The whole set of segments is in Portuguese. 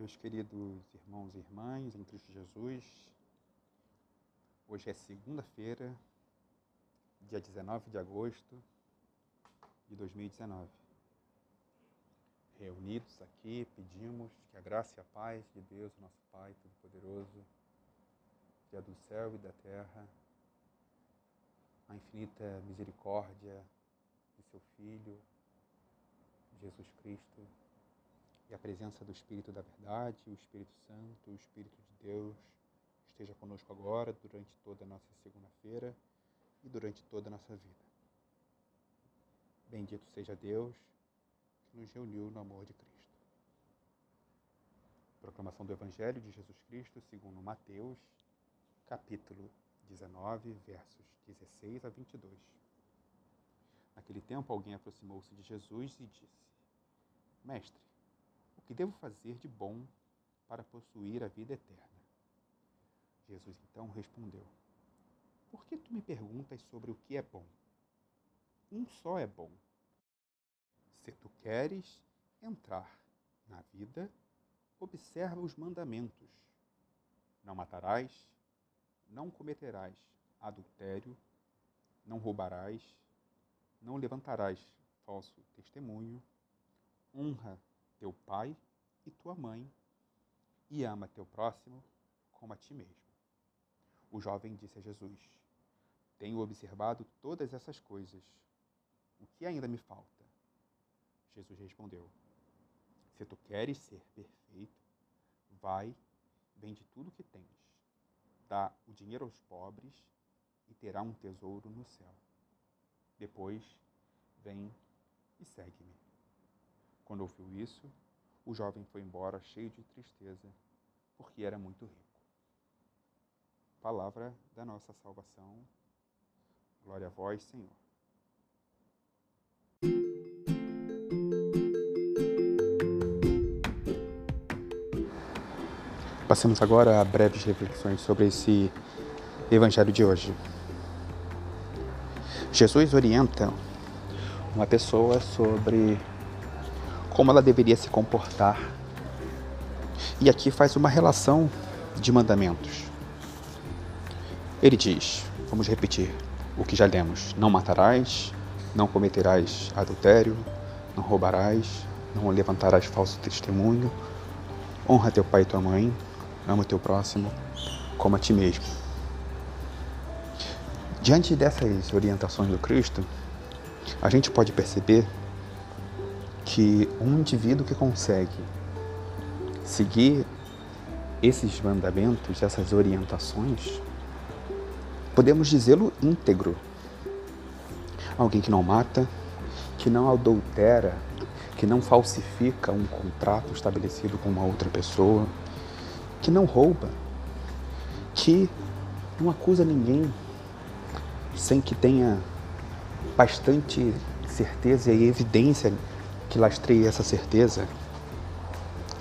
Meus queridos irmãos e irmãs em Cristo Jesus, hoje é segunda-feira, dia 19 de agosto de 2019. Reunidos aqui, pedimos que a graça e a paz de Deus, nosso Pai Todo-Poderoso, Dia do céu e da terra, a infinita misericórdia de seu Filho, Jesus Cristo, e a presença do Espírito da Verdade, o Espírito Santo, o Espírito de Deus, esteja conosco agora, durante toda a nossa segunda-feira e durante toda a nossa vida. Bendito seja Deus que nos reuniu no amor de Cristo. Proclamação do Evangelho de Jesus Cristo segundo Mateus, capítulo 19, versos 16 a 22. Naquele tempo, alguém aproximou-se de Jesus e disse: Mestre, que devo fazer de bom para possuir a vida eterna? Jesus então respondeu: Por que tu me perguntas sobre o que é bom? Um só é bom. Se tu queres entrar na vida, observa os mandamentos. Não matarás, não cometerás adultério, não roubarás, não levantarás falso testemunho, honra teu pai e tua mãe, e ama teu próximo como a ti mesmo. O jovem disse a Jesus: Tenho observado todas essas coisas. O que ainda me falta? Jesus respondeu: Se tu queres ser perfeito, vai, vende tudo que tens, dá o dinheiro aos pobres e terá um tesouro no céu. Depois, vem e segue-me. Quando ouviu isso, o jovem foi embora cheio de tristeza, porque era muito rico. Palavra da nossa salvação. Glória a vós, Senhor. Passamos agora a breves reflexões sobre esse evangelho de hoje. Jesus orienta uma pessoa sobre como ela deveria se comportar. E aqui faz uma relação de mandamentos. Ele diz, vamos repetir o que já lemos: não matarás, não cometerás adultério, não roubarás, não levantarás falso testemunho, honra teu pai e tua mãe, ama teu próximo como a ti mesmo. Diante dessas orientações do Cristo, a gente pode perceber que um indivíduo que consegue seguir esses mandamentos, essas orientações, podemos dizê-lo íntegro. Alguém que não mata, que não adultera, que não falsifica um contrato estabelecido com uma outra pessoa, que não rouba, que não acusa ninguém sem que tenha bastante certeza e evidência que lastreie essa certeza,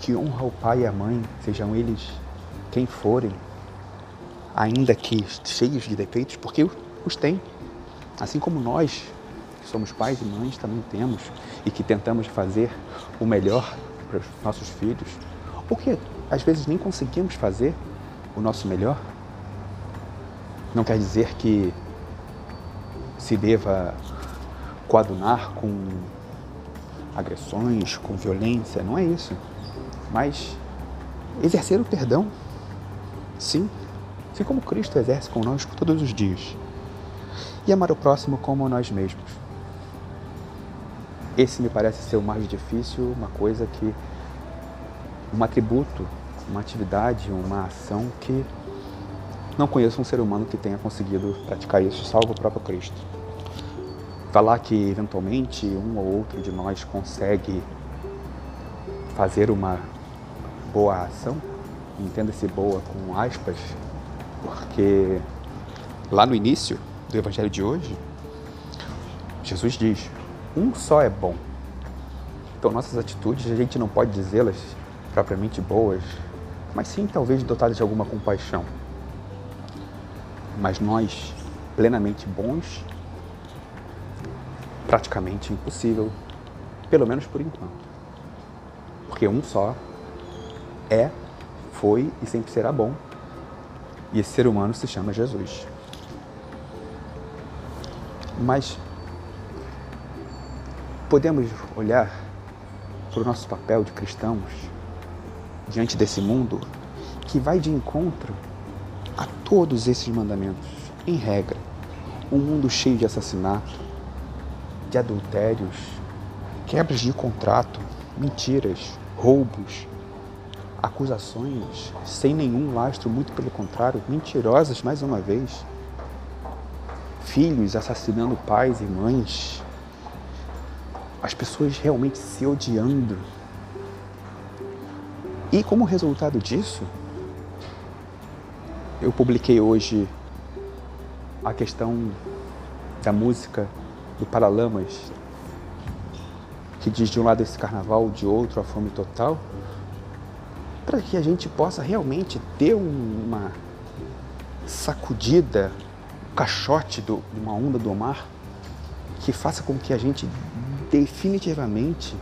que honra o pai e a mãe, sejam eles quem forem, ainda que cheios de defeitos, porque os têm. Assim como nós, que somos pais e mães, também temos e que tentamos fazer o melhor para os nossos filhos, ou que às vezes nem conseguimos fazer o nosso melhor. Não quer dizer que se deva coadunar com agressões, com violência, não é isso. Mas exercer o perdão, sim, assim como Cristo exerce conosco todos os dias. E amar o próximo como nós mesmos. Esse me parece ser o mais difícil, uma coisa que. um atributo, uma atividade, uma ação que não conheço um ser humano que tenha conseguido praticar isso, salvo o próprio Cristo falar que eventualmente um ou outro de nós consegue fazer uma boa ação, entenda-se boa com aspas, porque lá no início do evangelho de hoje, Jesus diz: um só é bom. Então, nossas atitudes a gente não pode dizê-las propriamente boas, mas sim talvez dotadas de alguma compaixão. Mas nós, plenamente bons, praticamente impossível, pelo menos por enquanto. Porque um só é, foi e sempre será bom. E esse ser humano se chama Jesus. Mas podemos olhar para o nosso papel de cristãos diante desse mundo que vai de encontro a todos esses mandamentos, em regra. Um mundo cheio de assassinato, de adultérios, quebras de contrato, mentiras, roubos, acusações sem nenhum lastro, muito pelo contrário, mentirosas mais uma vez. Filhos assassinando pais e mães. As pessoas realmente se odiando. E como resultado disso, eu publiquei hoje a questão da música do Paralamas, que diz de um lado esse carnaval, de outro a fome total para que a gente possa realmente ter uma sacudida, um caixote de uma onda do mar que faça com que a gente definitivamente,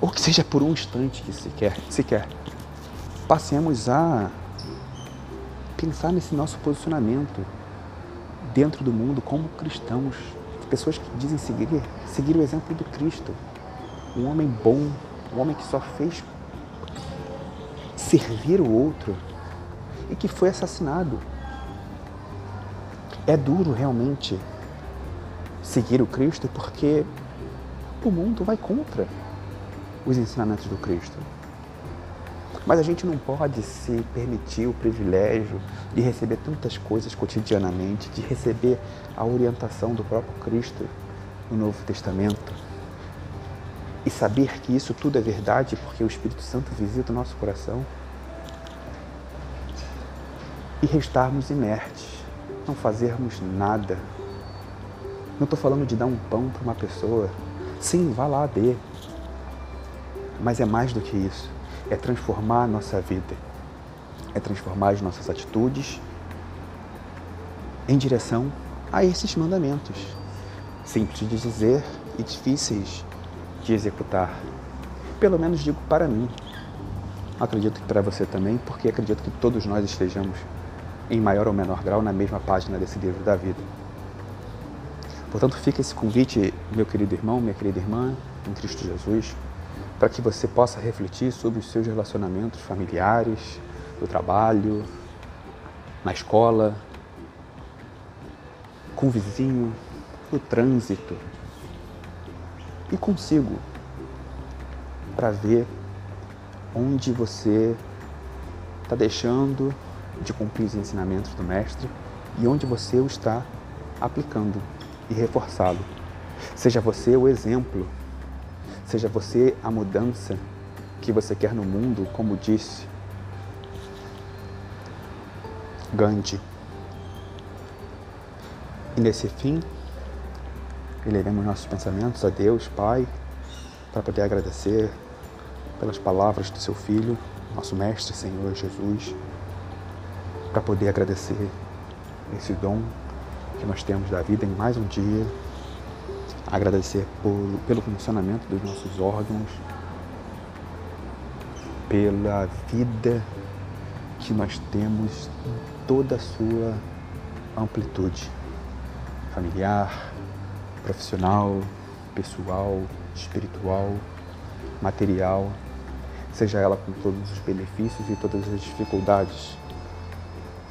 ou que seja por um instante que sequer, sequer passemos a pensar nesse nosso posicionamento dentro do mundo como cristãos, pessoas que dizem seguir, seguir o exemplo do Cristo, um homem bom, um homem que só fez servir o outro e que foi assassinado. É duro realmente seguir o Cristo porque o mundo vai contra os ensinamentos do Cristo. Mas a gente não pode se permitir o privilégio de receber tantas coisas cotidianamente, de receber a orientação do próprio Cristo no Novo Testamento e saber que isso tudo é verdade porque o Espírito Santo visita o nosso coração e restarmos inertes, não fazermos nada. Não estou falando de dar um pão para uma pessoa. Sim, vá lá, dê. Mas é mais do que isso. É transformar a nossa vida. É transformar as nossas atitudes em direção a esses mandamentos. Simples de dizer e difíceis de executar. Pelo menos digo para mim. Acredito que para você também, porque acredito que todos nós estejamos em maior ou menor grau, na mesma página desse livro da vida. Portanto, fica esse convite, meu querido irmão, minha querida irmã, em Cristo Jesus, para que você possa refletir sobre os seus relacionamentos familiares, no trabalho, na escola, com o vizinho, no trânsito e consigo, para ver onde você está deixando de cumprir os ensinamentos do Mestre e onde você o está aplicando e reforçá-lo. Seja você o exemplo, seja você a mudança que você quer no mundo, como disse Gandhi. E nesse fim, elevemos nossos pensamentos a Deus, Pai, para poder agradecer pelas palavras do seu Filho, nosso Mestre, Senhor Jesus para poder agradecer esse dom que nós temos da vida em mais um dia, agradecer por, pelo funcionamento dos nossos órgãos, pela vida que nós temos em toda a sua amplitude. Familiar, profissional, pessoal, espiritual, material, seja ela com todos os benefícios e todas as dificuldades.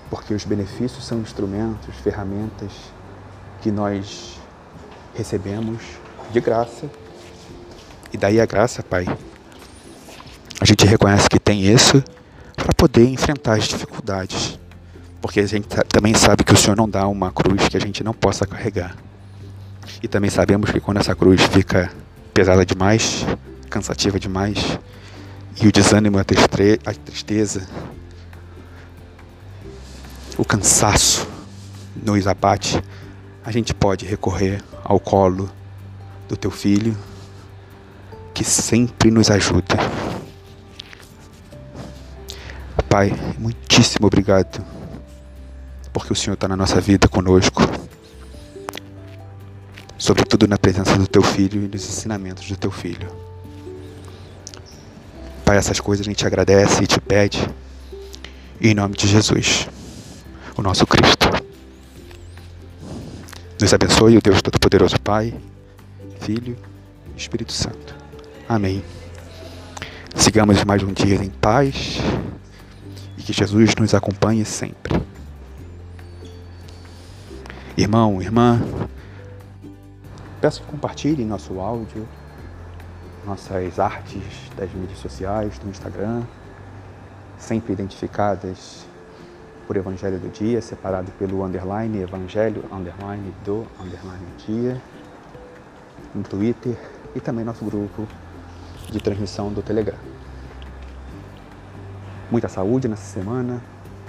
Porque os benefícios são instrumentos, ferramentas que nós recebemos de graça. E daí a graça, Pai, a gente reconhece que tem isso para poder enfrentar as dificuldades. Porque a gente também sabe que o Senhor não dá uma cruz que a gente não possa carregar. E também sabemos que quando essa cruz fica pesada demais, cansativa demais, e o desânimo, a tristeza, o cansaço nos abate, a gente pode recorrer ao colo do teu filho, que sempre nos ajuda. Pai, muitíssimo obrigado, porque o Senhor está na nossa vida conosco, sobretudo na presença do teu filho e nos ensinamentos do teu filho. Pai, essas coisas a gente agradece e te pede. Em nome de Jesus, o nosso Cristo. Nos abençoe o Deus Todo-Poderoso Pai, Filho e Espírito Santo. Amém. Sigamos mais um dia em paz e que Jesus nos acompanhe sempre. Irmão, irmã, peço que compartilhem nosso áudio, nossas artes das mídias sociais, do Instagram, sempre identificadas por Evangelho do Dia, separado pelo underline Evangelho, underline do, underline dia, no Twitter e também nosso grupo de transmissão do Telegram. Muita saúde nessa semana,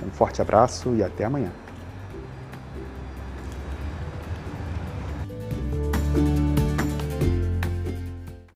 um forte abraço e até amanhã.